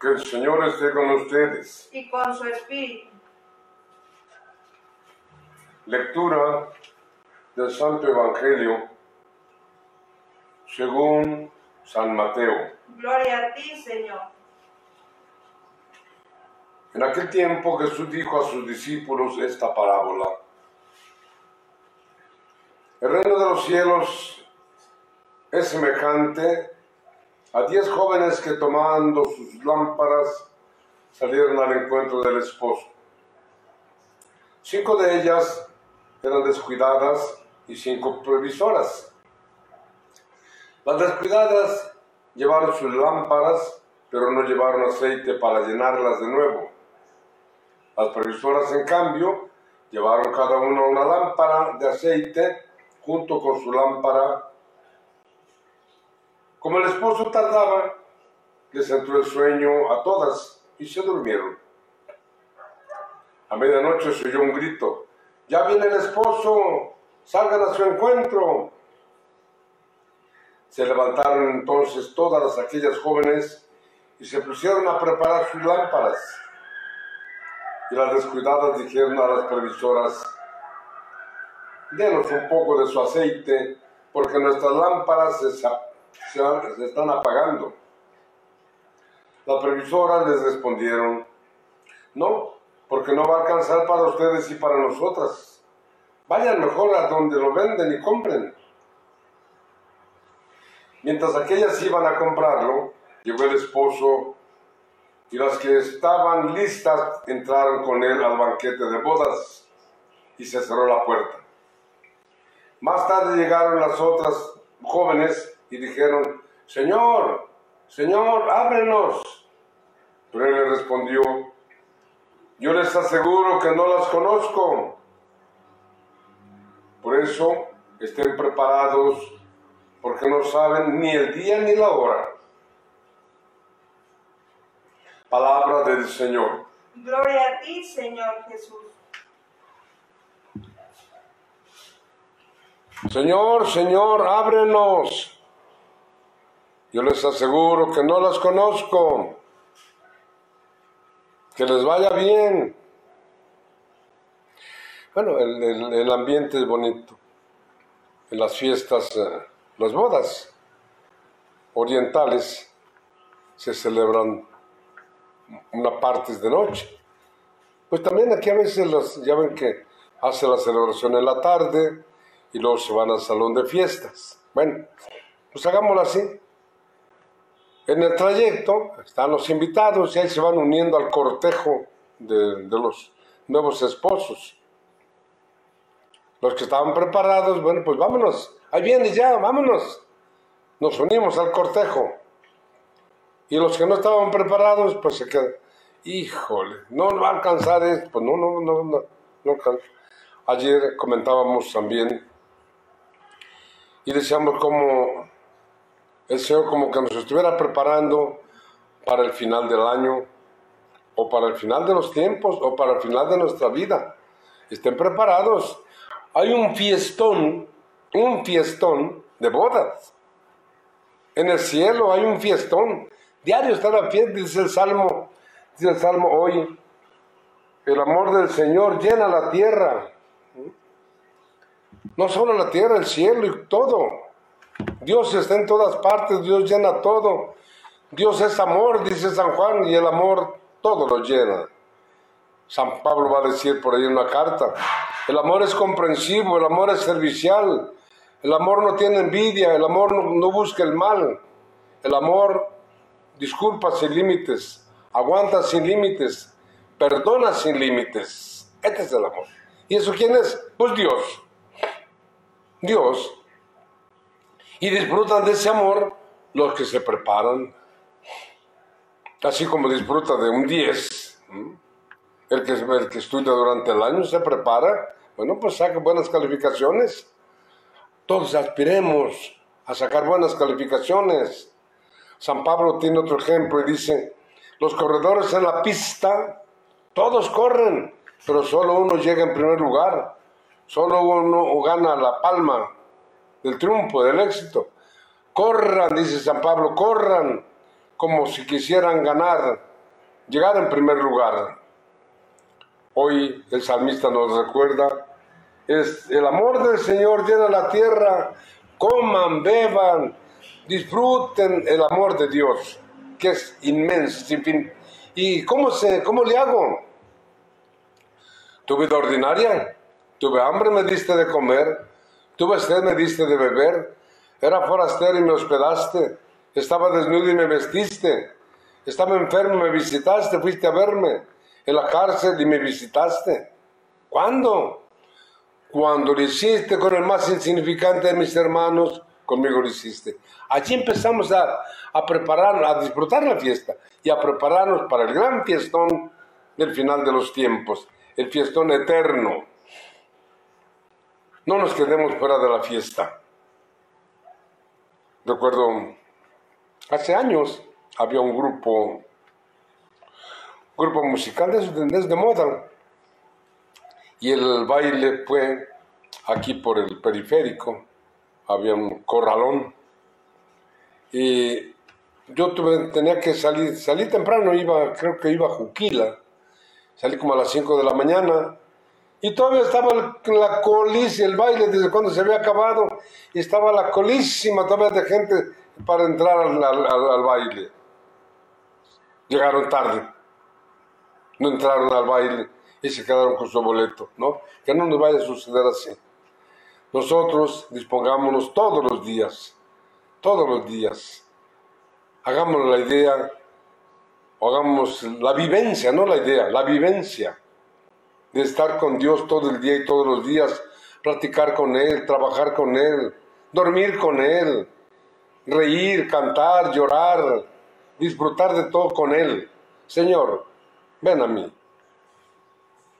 Que el Señor esté con ustedes. y con su espíritu. Lectura del Santo Evangelio según San Mateo. Gloria a ti, Señor. En aquel tiempo Jesús dijo a sus discípulos esta parábola. El reino de los cielos es semejante a diez jóvenes que tomando sus lámparas salieron al encuentro del esposo. Cinco de ellas eran descuidadas y cinco previsoras. Las descuidadas llevaron sus lámparas, pero no llevaron aceite para llenarlas de nuevo. Las previsoras, en cambio, llevaron cada una una lámpara de aceite junto con su lámpara. Como el esposo tardaba, les entró el sueño a todas y se durmieron. A medianoche se oyó un grito. Ya viene el esposo, salgan a su encuentro. Se levantaron entonces todas aquellas jóvenes y se pusieron a preparar sus lámparas. Y las descuidadas dijeron a las previsoras, denos un poco de su aceite, porque nuestras lámparas se, están apagando. Las previsoras les respondieron, no, porque no va a alcanzar para ustedes y para nosotras. Vayan mejor a donde lo venden y compren. Mientras aquellas iban a comprarlo, llegó el esposo y las que estaban listas entraron con él al banquete de bodas y se cerró la puerta. Más tarde llegaron las otras jóvenes y dijeron, Señor, Señor, ábrenos. Pero él le respondió, yo les aseguro que no las conozco. Por eso estén preparados porque no saben ni el día ni la hora. Palabra del Señor. Gloria a ti, Señor Jesús. Señor, Señor, ábrenos. Yo les aseguro que no las conozco. Que les vaya bien. Bueno, el, ambiente es bonito. En las fiestas, eh, las bodas orientales se celebran una parte de noche. Pues también aquí a veces los, ya ven que hace la celebración en la tarde y luego se van al salón de fiestas. Bueno, pues hagámoslo así. En el trayecto están los invitados y ahí se van uniendo al cortejo de, los nuevos esposos. Los que estaban preparados, bueno, pues vámonos, ahí viene ya, vámonos. Nos unimos al cortejo. Y los que no estaban preparados, pues se quedan. Híjole, no va a alcanzar esto. Pues no, no, no, no, no. Ayer comentábamos también y decíamos como el Señor como que nos estuviera preparando para el final del año o para el final de los tiempos o para el final de nuestra vida. Estén preparados. Hay un fiestón, un fiestón de bodas. En el cielo hay un fiestón. Diario está la fiesta, dice el Salmo, dice el Salmo hoy. El amor del Señor llena la tierra. No solo la tierra, el cielo y todo. Dios está en todas partes, Dios llena todo. Dios es amor, dice San Juan, y el amor todo lo llena. San Pablo va a decir por ahí en una carta, el amor es comprensivo, el amor es servicial, el amor no tiene envidia, el amor no, no busca el mal, el amor disculpa sin límites, aguanta sin límites, perdona sin límites. Este es el amor. ¿Y eso quién es? Pues Dios. Dios. Y disfrutan de ese amor los que se preparan. Así como disfruta de un 10. ¿m? El que, el que estudia durante el año se prepara, bueno, pues saca buenas calificaciones. Todos aspiremos a sacar buenas calificaciones. San Pablo tiene otro ejemplo y dice, los corredores en la pista, todos corren, pero solo uno llega en primer lugar. Solo uno gana la palma del triunfo, del éxito. Corran, dice San Pablo, corran como si quisieran ganar, llegar en primer lugar. Hoy el salmista nos recuerda, es el amor del Señor llena la tierra, coman, beban, disfruten el amor de Dios, que es inmenso, sin fin. ¿Y cómo, se, cómo le hago? ¿Tu vida ordinaria? Tuve hambre, me diste de comer. Tuve sed, me diste de beber. Era forastero y me hospedaste. Estaba desnudo y me vestiste. Estaba enfermo y me visitaste. Fuiste a verme. En la cárcel y me visitaste. ¿Cuándo? Cuando lo hiciste con el más insignificante de mis hermanos, conmigo lo hiciste. Allí empezamos a, a preparar, a disfrutar la fiesta y a prepararnos para el gran fiestón del final de los tiempos, el fiestón eterno. No nos quedemos fuera de la fiesta. Recuerdo, hace años había un grupo, grupo musical desde, de moda, y el baile fue aquí por el periférico, había un corralón, y yo tuve, tenía que salir, salí temprano, iba, creo que iba a Juquila, salí como a las 5 de la mañana, y todavía estaba la colísima, el baile desde cuando se había acabado, y estaba la colísima todavía de gente para entrar al, baile. Llegaron tarde, no entraron al baile y se quedaron con su boleto, ¿no? Que no nos vaya a suceder así. Nosotros dispongámonos todos los días, todos los días. Hagamos la idea, hagamos la vivencia, no la idea, la vivencia de estar con Dios todo el día y todos los días, platicar con Él, trabajar con Él, dormir con Él, reír, cantar, llorar, disfrutar de todo con Él. Señor, ven a mí.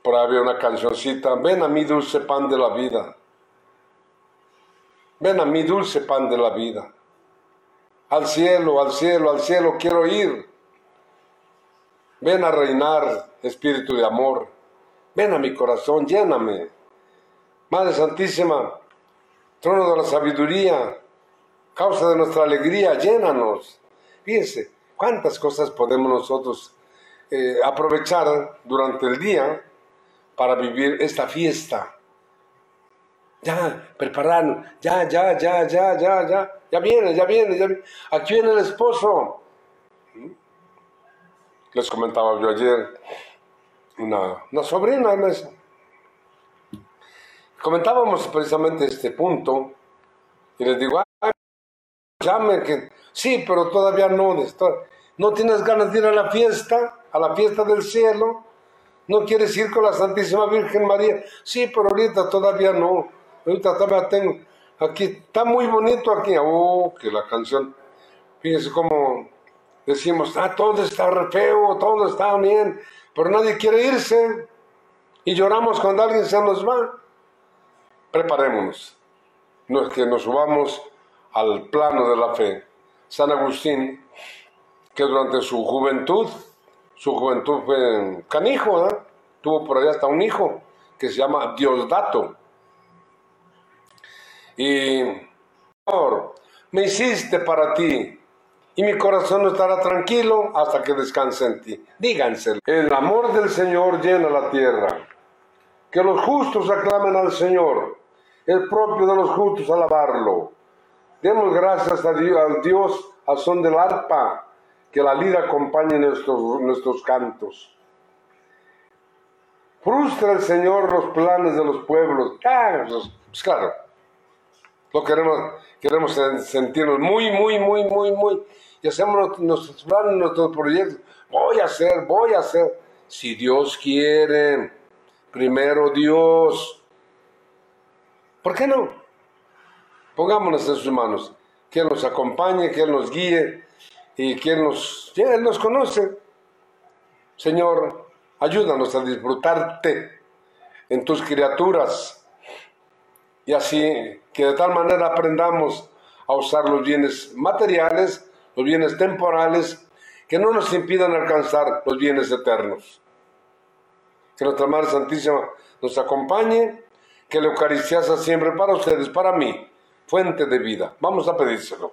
Por ahí una cancioncita, ven a mí dulce pan de la vida. Ven a mí dulce pan de la vida. Al cielo, al cielo, al cielo quiero ir. Ven a reinar, espíritu de amor. Ven a mi corazón, lléname. Madre Santísima, trono de la sabiduría, causa de nuestra alegría, llénanos. Fíjense, cuántas cosas podemos nosotros eh, aprovechar durante el día para vivir esta fiesta. Ya, prepararnos, ya, ya, ya, ya, ya, ya, ya viene, ya viene, ya viene. Aquí viene el esposo. ¿Mm? Les comentaba yo ayer, una, una sobrina mesa. Comentábamos precisamente este punto y les digo, llame que sí, pero todavía no, no tienes ganas de ir a la fiesta, a la fiesta del cielo, no quieres ir con la Santísima Virgen María, sí, pero ahorita todavía no, ahorita todavía tengo, aquí está muy bonito aquí, oh, que la canción, fíjense cómo decimos, ah, todo está re feo, todo está bien, pero nadie quiere irse y lloramos cuando alguien se nos va. Preparémonos, no es que nos subamos al plano de la fe. San Agustín, que durante su juventud, su juventud fue canijo, tuvo por allá hasta un hijo que se llama Diosdato. Y, me hiciste para ti, y mi corazón estará tranquilo hasta que descanse en ti. Díganse, el amor del Señor llena la tierra. Que los justos aclamen al Señor, el propio de los justos alabarlo. Demos gracias a Dios, al Dios son del arpa, que la lira acompañe nuestros, nuestros cantos. Frustra el Señor los planes de los pueblos. Ah, pues claro, lo queremos, queremos sentirnos muy, muy, muy, muy, muy. Y hacemos nuestros planes, nuestros proyectos. Voy a hacer, voy a hacer. Si Dios quiere, primero Dios. ¿Por qué no? Pongámonos en sus manos. Que nos acompañe, que nos guíe y que nos, Él nos conoce. Señor, ayúdanos a disfrutarte en tus criaturas y así que de tal manera aprendamos a usar los bienes materiales, los bienes temporales, que no nos impidan alcanzar los bienes eternos. Que nuestra Madre Santísima nos acompañe, que la Eucaristía sea siempre para ustedes, para mí, fuente de vida. Vamos a pedírselo.